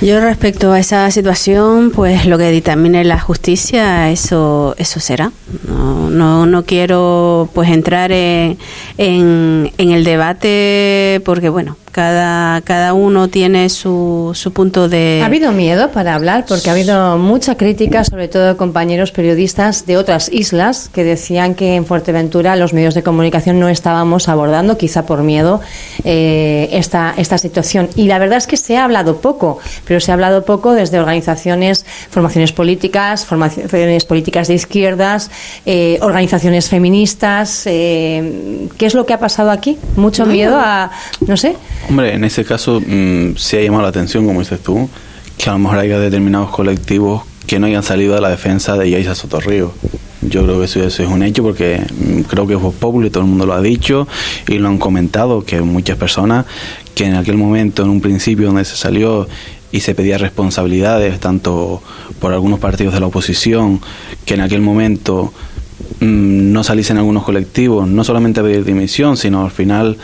Yo respecto a esa situación, pues lo que dictamine la justicia, eso eso será. No, no, no quiero pues entrar en, en, en el debate porque bueno, cada, cada uno tiene su, su punto de... ¿Ha habido miedo para hablar? Porque ha habido mucha crítica, sobre todo de compañeros periodistas de otras islas, que decían que en Fuerteventura los medios de comunicación no estábamos abordando, quizá por miedo, eh, esta, esta situación. Y la verdad es que se ha hablado poco, pero se ha hablado poco desde organizaciones, formaciones políticas, formaciones políticas de izquierdas, eh, organizaciones feministas. Eh, ¿Qué es lo que ha pasado aquí? Mucho miedo a, no sé, Hombre, en ese caso mm, sí ha llamado la atención, como dices tú, que a lo mejor haya determinados colectivos que no hayan salido a la defensa de Yaisa Sotorrío. Yo creo que eso, es un hecho porque mm, creo que es Voz y todo el mundo lo ha dicho y lo han comentado, que muchas personas que en aquel momento, en un principio donde se salió y se pedía responsabilidades, tanto por algunos partidos de la oposición, que en aquel momento mm, no saliesen algunos colectivos, no solamente a pedir dimisión, sino al final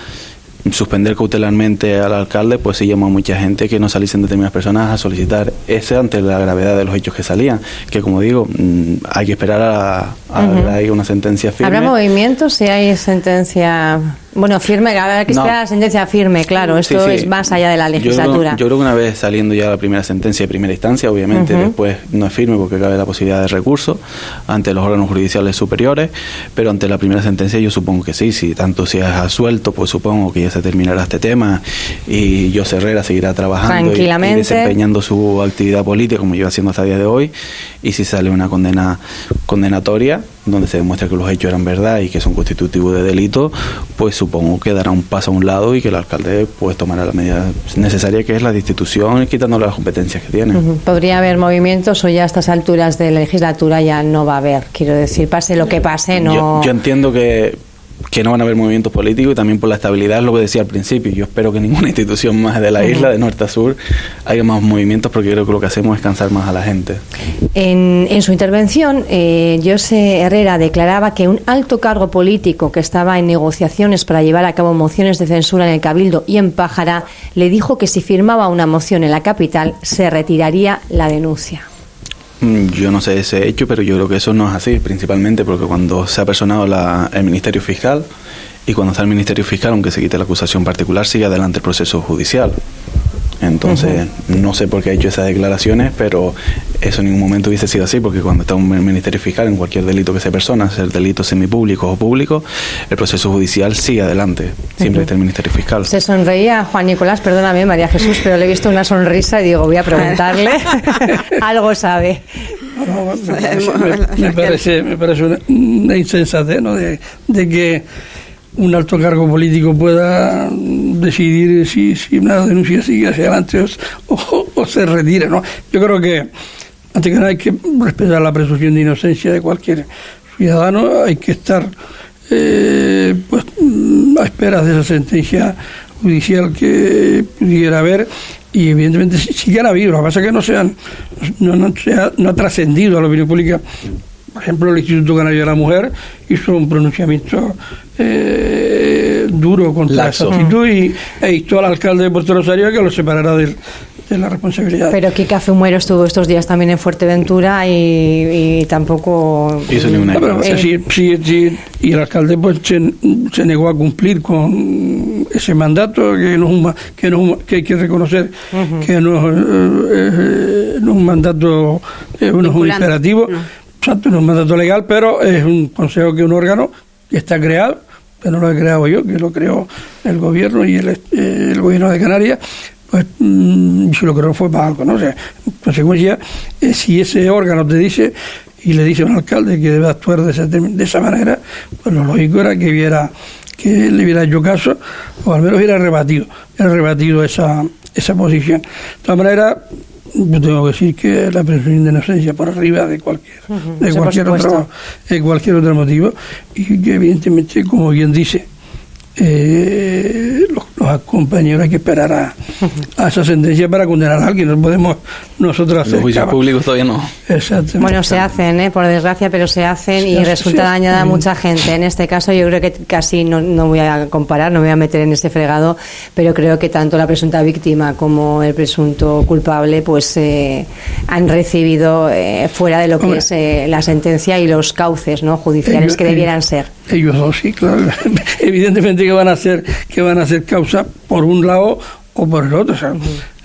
suspender cautelarmente al alcalde, pues sí llamó a mucha gente que no saliesen determinadas personas a solicitar ese ante la gravedad de los hechos que salían, que como digo, mm, hay que esperar a, a, una sentencia firme. ¿Habrá movimientos si hay sentencia bueno, firme, habrá que esperar la sentencia firme, claro, esto es más allá de la legislatura. Yo creo, que una vez saliendo ya la primera sentencia de primera instancia, obviamente después no es firme porque cabe la posibilidad de recurso ante los órganos judiciales superiores, pero ante la primera sentencia yo supongo que sí, si tanto si es asuelto, pues supongo que ya se terminará este tema y José Herrera seguirá trabajando y, y, desempeñando su actividad política como lleva haciendo hasta el día de hoy y si sale una condena condenatoria donde se demuestra que los hechos eran verdad y que son constitutivos de delito, pues supongo que dará un paso a un lado y que el alcalde pues tomará la medida necesaria que es la destitución y quitándole las competencias que tiene. ¿Podría haber movimientos o ya a estas alturas de la legislatura ya no va a haber? Quiero decir, pase lo que pase, no... yo entiendo que que no van a haber movimientos políticos y también por la estabilidad, lo que decía al principio. Yo espero que ninguna [laughs] institución más de la isla, de norte a sur, haya más movimientos porque creo que lo que hacemos es cansar más a la gente. En, en su intervención, eh, José Herrera declaraba que un alto cargo político que estaba en negociaciones para llevar a cabo mociones de censura en el Cabildo y en Pájara le dijo que si firmaba una moción en la capital se retiraría la denuncia. Mm, yo no sé ese hecho, pero yo creo que eso no es así, principalmente porque cuando se ha personado la, el Ministerio Fiscal y cuando está el Ministerio Fiscal, aunque se quite la acusación particular, sigue adelante el proceso judicial. Entonces, no sé por qué ha hecho esas declaraciones, pero eso en ningún momento hubiese sido así, porque cuando está un ministerio fiscal en cualquier delito que sea persona, ser delito semipúblico o público, el proceso judicial sigue adelante. Siempre está el ministerio fiscal. Se sonreía Juan Nicolás, perdóname María Jesús, pero le he visto una sonrisa y digo, voy a preguntarle. [laughs] Algo sabe. me, parece, me parece una, insensatez ¿no? de, que un alto cargo político pueda decidir si, si una denuncia sigue hacia adelante o, se retira. ¿no? Yo creo que, antes que hay que respetar la presunción de inocencia de cualquier ciudadano, hay que estar eh, pues, a esperas de esa sentencia judicial que pudiera haber y evidentemente sí, que ha habido, lo que pasa es que no, sean, no, no, no ha trascendido a la opinión pública. Por ejemplo, el Instituto Canario de la Mujer hizo un pronunciamiento eh, duro contra esa actitud y, e instó al alcalde de Puerto Rosario que lo separara del, de la responsabilidad. Pero Kika Fumero estuvo estos días también en Fuerteventura y, tampoco hizo ninguna. No, sí, sí, y el alcalde pues se, negó a cumplir con ese mandato que no que, no, que hay que reconocer que no, eh, es un mandato, eh, no es un imperativo, no. no es un mandato legal, pero es un consejo que es un órgano que está creado que no lo he creado yo, que lo creó el gobierno y el, eh, el gobierno de Canarias, pues mm, yo lo creo fue para algo, ¿no? O sea, en consecuencia, eh, si ese órgano te dice y le dice a un alcalde que debe actuar de esa, de esa manera, pues lo lógico era que viera que le hubiera hecho caso o al menos hubiera rebatido, hubiera rebatido esa, esa posición. De todas maneras, yo tengo que decir que la presunción de inocencia por arriba de cualquier de cualquier otro de cualquier otro motivo y que evidentemente como bien dice eh, los, compañeros hay que esperar a, esa sentencia para condenar a alguien. No podemos nosotros hacer. Los juicios públicos todavía no. Bueno, se hacen, ¿eh? por desgracia, pero se hacen y resulta dañada a mucha gente. En este caso, yo creo que casi no, no voy a comparar, no me voy a meter en ese fregado, pero creo que tanto la presunta víctima como el presunto culpable, pues eh, han recibido eh, fuera de lo que es eh, la sentencia y los cauces no judiciales que debieran ser. Ellos dos, sí, claro. [laughs] Evidentemente que van a ser que van a ser causa por un lado o por el otro. Sea,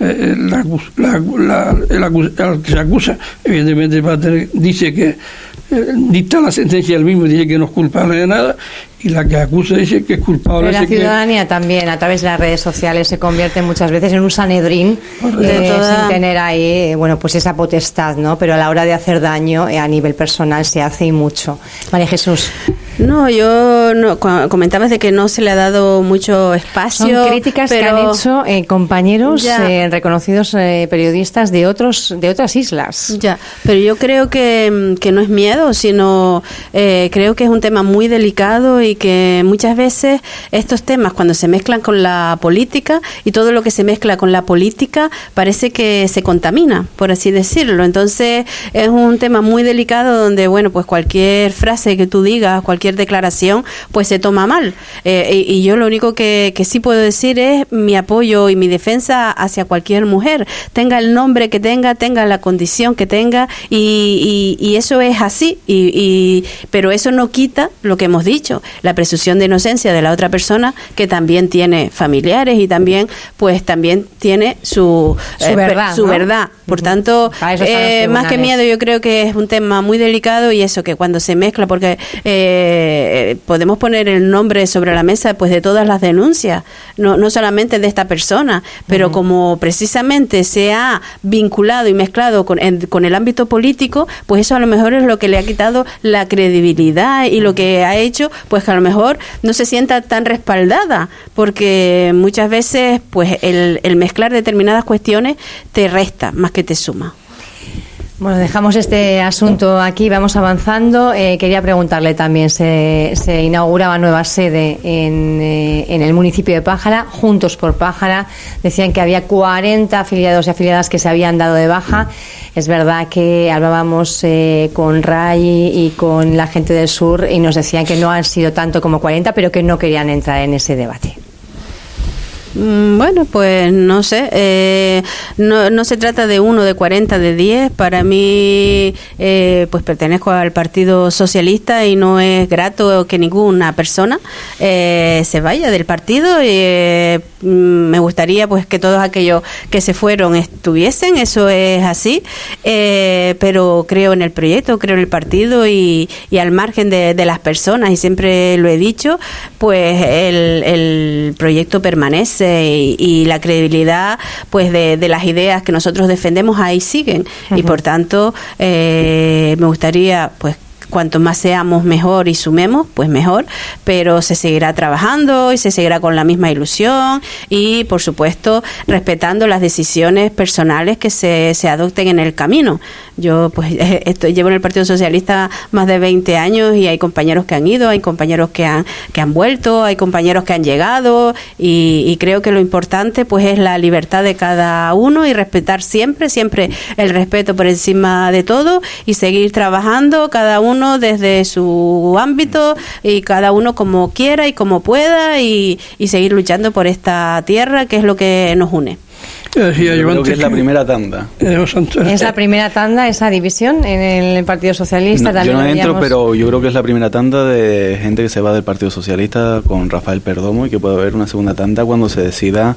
eh, la, la, el, que se acusa, evidentemente, va a tener, dice que eh, dicta la sentencia el mismo, dice que no es culpable de nada, y la que acusa dice que es culpable. Pero la ciudadanía también, a través de las redes sociales, se convierte muchas veces en un sanedrín eh, sin tener ahí, bueno, pues esa potestad, ¿no? Pero a la hora de hacer daño a nivel personal se hace y mucho. María Jesús. No, yo no, comentabas de que no se le ha dado mucho espacio. Son críticas que han hecho eh, compañeros eh, reconocidos eh, periodistas de otros de otras islas. Ya, pero yo creo que, que no es miedo, sino creo que es un tema muy delicado y que muchas veces estos temas cuando se mezclan con la política y todo lo que se mezcla con la política parece que se contamina, por así decirlo. Entonces es un tema muy delicado donde, bueno, pues cualquier frase que tú digas, cualquier declaración, pues se toma mal. Eh, y, yo lo único que, sí puedo decir es mi apoyo y mi defensa hacia cualquier mujer, tenga el nombre que tenga, tenga la condición que tenga, y, eso es así. Y, pero eso no quita lo que hemos dicho, la presunción de inocencia de la otra persona, que también tiene familiares y también, pues también tiene su, su eh, verdad. Su verdad. Por tanto, eh, más que miedo, yo creo que es un tema muy delicado y eso que cuando se mezcla, porque eh, podemos poner el nombre sobre la mesa pues de todas las denuncias, no, no solamente de esta persona, pero como precisamente se ha vinculado y mezclado con, con el ámbito político, pues eso a lo mejor es lo que le ha quitado la credibilidad y lo que ha hecho pues que a lo mejor no se sienta tan respaldada, porque muchas veces pues el, el mezclar determinadas cuestiones te resta más que te suma. Bueno, dejamos este asunto aquí, vamos avanzando. Eh, quería preguntarle también, se, se inauguraba nueva sede en, eh, en, el municipio de Pájara, Juntos por Pájara. Decían que había 40 afiliados y afiliadas que se habían dado de baja. Es verdad que hablábamos eh, con Ray y con la gente del sur y nos decían que no han sido tanto como 40, pero que no querían entrar en ese debate. Mm, bueno, pues no sé. Eh, no, no, se trata de uno, de 40, de 10. Para mí, eh, pues pertenezco al Partido Socialista y no es grato que ninguna persona eh, se vaya del partido. Y, mm, me gustaría pues que todos aquellos que se fueron estuviesen, eso es así. pero creo en el proyecto, creo en el partido y, y al margen de, de, las personas, y siempre lo he dicho, pues el, el proyecto permanece y, la credibilidad pues de, las ideas que nosotros defendemos ahí siguen. Y por tanto eh, me gustaría pues cuanto más seamos mejor y sumemos, pues mejor, pero se seguirá trabajando y se seguirá con la misma ilusión y, por supuesto, respetando las decisiones personales que se, se adopten en el camino. Yo, pues, [laughs] estoy, llevo en el Partido Socialista más de 20 años y hay compañeros que han ido, hay compañeros que han, que han vuelto, hay compañeros que han llegado y, y creo que lo importante, pues, es la libertad de cada uno y respetar siempre, siempre el respeto por encima de todo y seguir trabajando cada uno desde su ámbito y cada uno como quiera y como pueda y, seguir luchando por esta tierra que es lo que nos une. Creo que es la primera tanda. Es la primera tanda, esa división en el Partido Socialista. yo no entro, pero yo creo que es la primera tanda de gente que se va del Partido Socialista con Rafael Perdomo y que puede haber una segunda tanda cuando se decida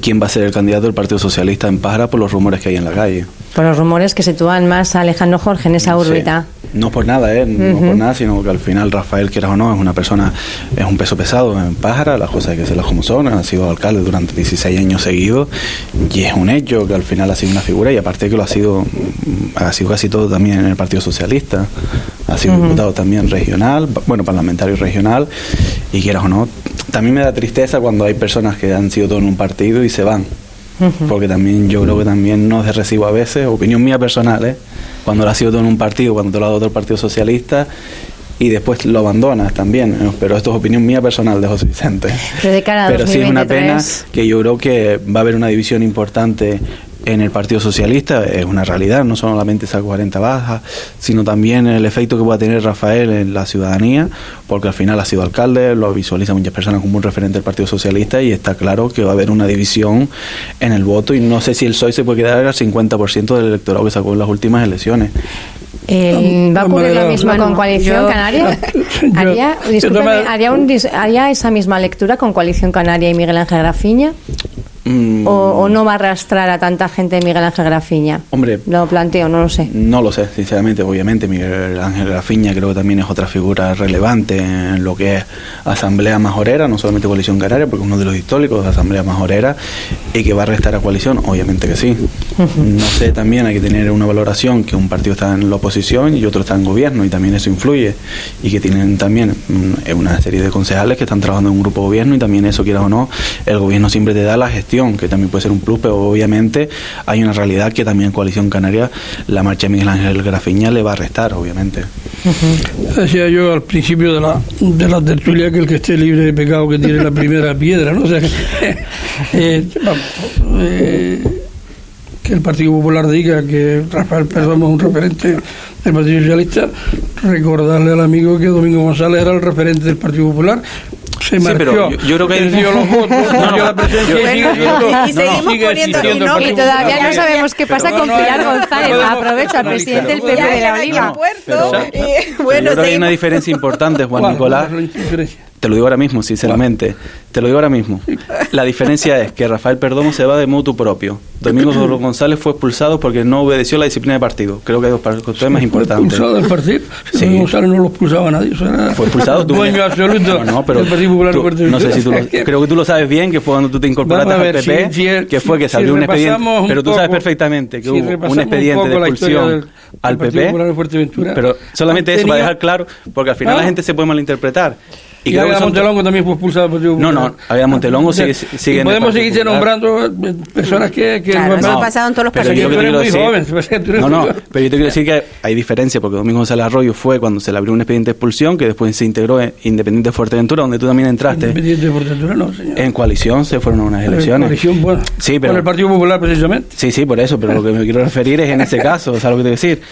quién va a ser el candidato del Partido Socialista en Pájara por los rumores que hay en la calle. Por los rumores que sitúan más a Alejandro Jorge en esa órbita. No por nada, ¿eh? No por nada, sino que al final Rafael, quieras o no, es una persona, es un peso pesado en Pájara, las cosas hay que ser las como son, ha sido alcalde durante 16 años seguidos y es un hecho que al final ha sido una figura y aparte que lo ha sido, ha sido casi todo también en el Partido Socialista, ha sido diputado también regional, bueno, parlamentario regional y quieras o no, también me da tristeza cuando hay personas que han sido todo en un partido y se van. Porque también yo creo que también no se recibo a veces, opinión mía personal, ¿eh? cuando lo has sido todo en un partido, cuando te lo ha dado otro partido socialista y después lo abandonas también. Pero esto es opinión mía personal de José Vicente. Pero, sí es una pena que yo creo que va a haber una división importante en el Partido Socialista es una realidad, no solamente esa 40 bajas, sino también el efecto que pueda tener Rafael en la ciudadanía, porque al final ha sido alcalde, lo visualiza muchas personas como un referente del Partido Socialista y está claro que va a haber una división en el voto y no sé si el PSOE se puede quedar al 50% del electorado que sacó en las últimas elecciones. ¿Va a ocurrir lo mismo con Coalición Canaria? [laughs] ¿Haría, ¿haría, ¿Haría esa misma lectura con Coalición Canaria y Miguel Ángel Grafiña? Mm. O, no va a arrastrar a tanta gente Miguel Ángel Grafiña? Hombre, lo planteo, no lo sé. No lo sé, sinceramente. Obviamente, Miguel Ángel Grafiña creo que también es otra figura relevante en lo que es Asamblea Majorera, no solamente Coalición Canaria, porque es uno de los históricos de Asamblea Majorera y que va a restar a coalición, obviamente que sí. No sé, también hay que tener una valoración que un partido está en la oposición y otro está en gobierno y también eso influye y que tienen también mm, una serie de concejales que están trabajando en un grupo de gobierno y también eso, quieras o no, el gobierno siempre te da la gestión que también puede ser un plus, pero obviamente hay una realidad que también Coalición Canaria, la marcha de Miguel Ángel Grafiña le va a restar, obviamente. Decía yo al principio de la, tertulia que el que esté libre de pecado que tiene la primera [laughs] piedra, ¿no? sé [laughs] eh, eh, que el Partido Popular diga que Rafael Perdomo es un referente del Partido Socialista, recordarle al amigo que Domingo González era el referente del Partido Popular, se marchó, pero yo, creo que hay... los votos, no, no, la presencia. y, seguimos poniendo y, todavía no sabemos qué pasa con Pilar González. Aprovecha, presidente del PP de la Oliva. bueno, hay una diferencia importante, Juan Nicolás. Te lo digo ahora mismo, sinceramente. Te lo digo ahora mismo. La diferencia es que Rafael Perdomo se va de mutuo propio. Domingo González fue expulsado porque no obedeció la disciplina de partido. Creo que hay dos temas importantes. ¿Expulsado del partido? Sí. Domingo González no lo expulsaba nadie. fue expulsado tú. Dueño absoluto no, pero no sé si tú lo, creo que tú lo sabes bien, que fue cuando tú te incorporaste al PP, que fue que se abrió un expediente. pero tú sabes perfectamente que hubo un expediente de expulsión al PP. Pero solamente eso, para dejar claro, porque al final la ¿Ah? gente se puede malinterpretar. Y, y Montelongo también fue expulsado por No, no, había Montelongo sigue, sigue Podemos seguir nombrando eh, personas que... que claro, no, pasado en todos los partidos. [laughs] no, no, pero yo te quiero decir que hay diferencia, porque Domingo González Arroyo fue cuando se le abrió un expediente de expulsión, que después se integró en Independiente de Fuerteventura, donde tú también entraste. Independiente de Fuerteventura, no, señor. En coalición se fueron a unas elecciones. En coalición, bueno, sí, pero, con el Partido Popular, precisamente. Sí, sí, por eso, pero lo que me quiero referir es en ese [laughs] caso, o sea, lo que te quiero decir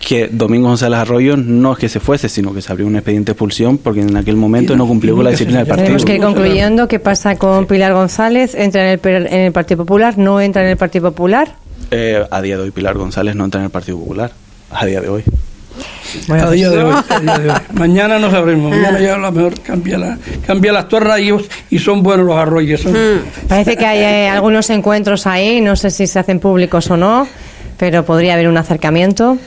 que Domingo González Arroyo no es que se fuese, sino que se abrió un expediente de expulsión porque en aquel momento no cumplió con la disciplina del partido. Tenemos que ir concluyendo qué pasa con Pilar González, entra en el, en el Partido Popular, no entra en el Partido Popular. Eh, a día de hoy Pilar González no entra en el Partido Popular, a día de hoy. Bueno, a, día de hoy, a día de hoy. [laughs] Mañana no sabremos. Mañana ya a lo mejor cambia, la, cambia las torres y, y son buenos los arroyos. Son... Mm. Parece que hay eh, algunos encuentros ahí, no sé si se hacen públicos o no, pero podría haber un acercamiento.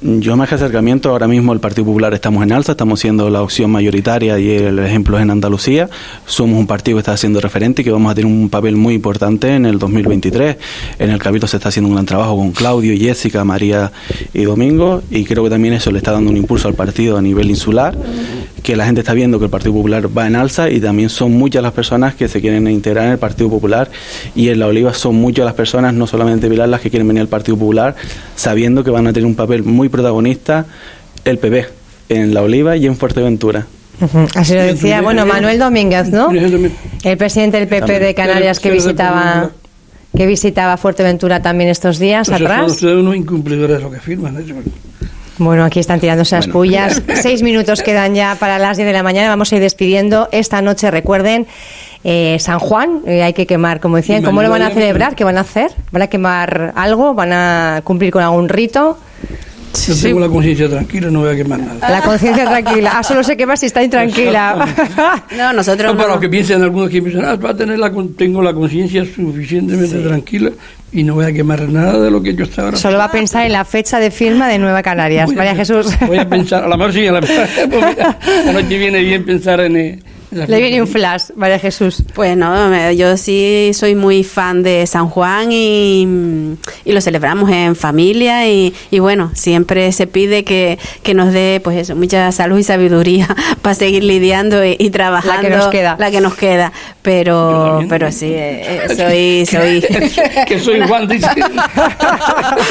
Yo más que acercamiento, ahora mismo el Partido Popular estamos en alza, estamos siendo la opción mayoritaria y el ejemplo es en Andalucía. Somos un partido que está haciendo referente y que vamos a tener un papel muy importante en el 2023. En el Cabildo se está haciendo un gran trabajo con Claudio, Jessica, María y Domingo y creo que también eso le está dando un impulso al partido a nivel insular, que la gente está viendo que el Partido Popular va en alza y también son muchas las personas que se quieren integrar en el Partido Popular y en La Oliva son muchas las personas, no solamente Pilar, las que quieren venir al Partido Popular sabiendo que van a tener un papel muy protagonista el PP en La Oliva y en Fuerteventura. Así lo decía, bueno, Manuel Domínguez, ¿no? El presidente del PP de Canarias que visitaba que visitaba Fuerteventura también estos días pues atrás. Unos incumplidores lo que firman. ¿eh? Bueno, aquí están tirándose las pullas. [laughs] Seis minutos quedan ya para las diez de la mañana. Vamos a ir despidiendo. Esta noche, recuerden, eh, San Juan, eh, hay que quemar, como decían. ¿Cómo lo van a celebrar? ¿Qué van a hacer? ¿Van a quemar algo? ¿Van a cumplir con algún rito? Yo tengo la conciencia tranquila, no voy a quemar nada. La conciencia tranquila. Ah, solo sé quemar si está intranquila. no, nosotros. No, para los que piensen, algunos que piensan, ah, va a tener la, tengo la conciencia suficientemente tranquila y no voy a quemar nada de lo que yo estaba ahora. Solo va a pensar en la fecha de firma de Nueva Canarias. María Jesús. Voy a pensar, a la mejor sí, a la, pues la noche viene bien pensar en. Le viene un flash, María Jesús. Pues no, yo sí soy muy fan de San Juan y, lo celebramos en familia y, bueno, siempre se pide que, nos dé pues eso, mucha salud y sabiduría [laughs] para seguir lidiando y, trabajando. La que nos queda. La que nos queda. Pero, pero sí, eh, [laughs] eh, soy... soy [laughs] que soy Juan, dice.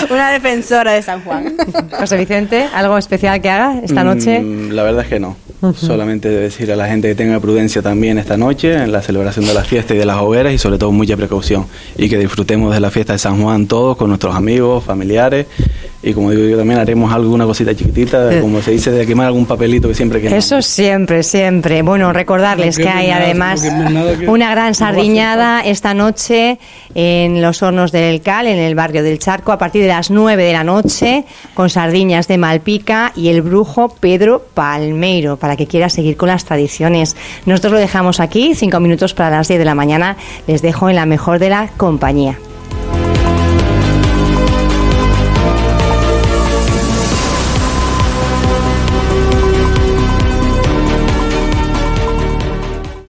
Una defensora de San Juan. José Vicente, ¿algo especial que haga esta noche? Mm, la verdad es que no. Solamente decir a la gente que tenga prudencia también esta noche en la celebración de la fiesta y de las hogueras y sobre todo mucha precaución. Y que disfrutemos de la fiesta de San Juan todos con nuestros amigos, familiares y como digo yo también haremos alguna cosita chiquitita, como se dice, de quemar algún papelito que siempre quemamos. Eso siempre, siempre. Bueno, recordarles que hay además una gran sardiñada esta noche en los hornos del Cal, en el barrio del Charco, a partir de las 9 de la noche, con sardiñas de Malpica y el brujo Pedro Palmeiro, para que quiera seguir con las tradiciones. Nosotros lo dejamos aquí, cinco minutos para las 10 de la mañana. Les dejo en la mejor de la compañía.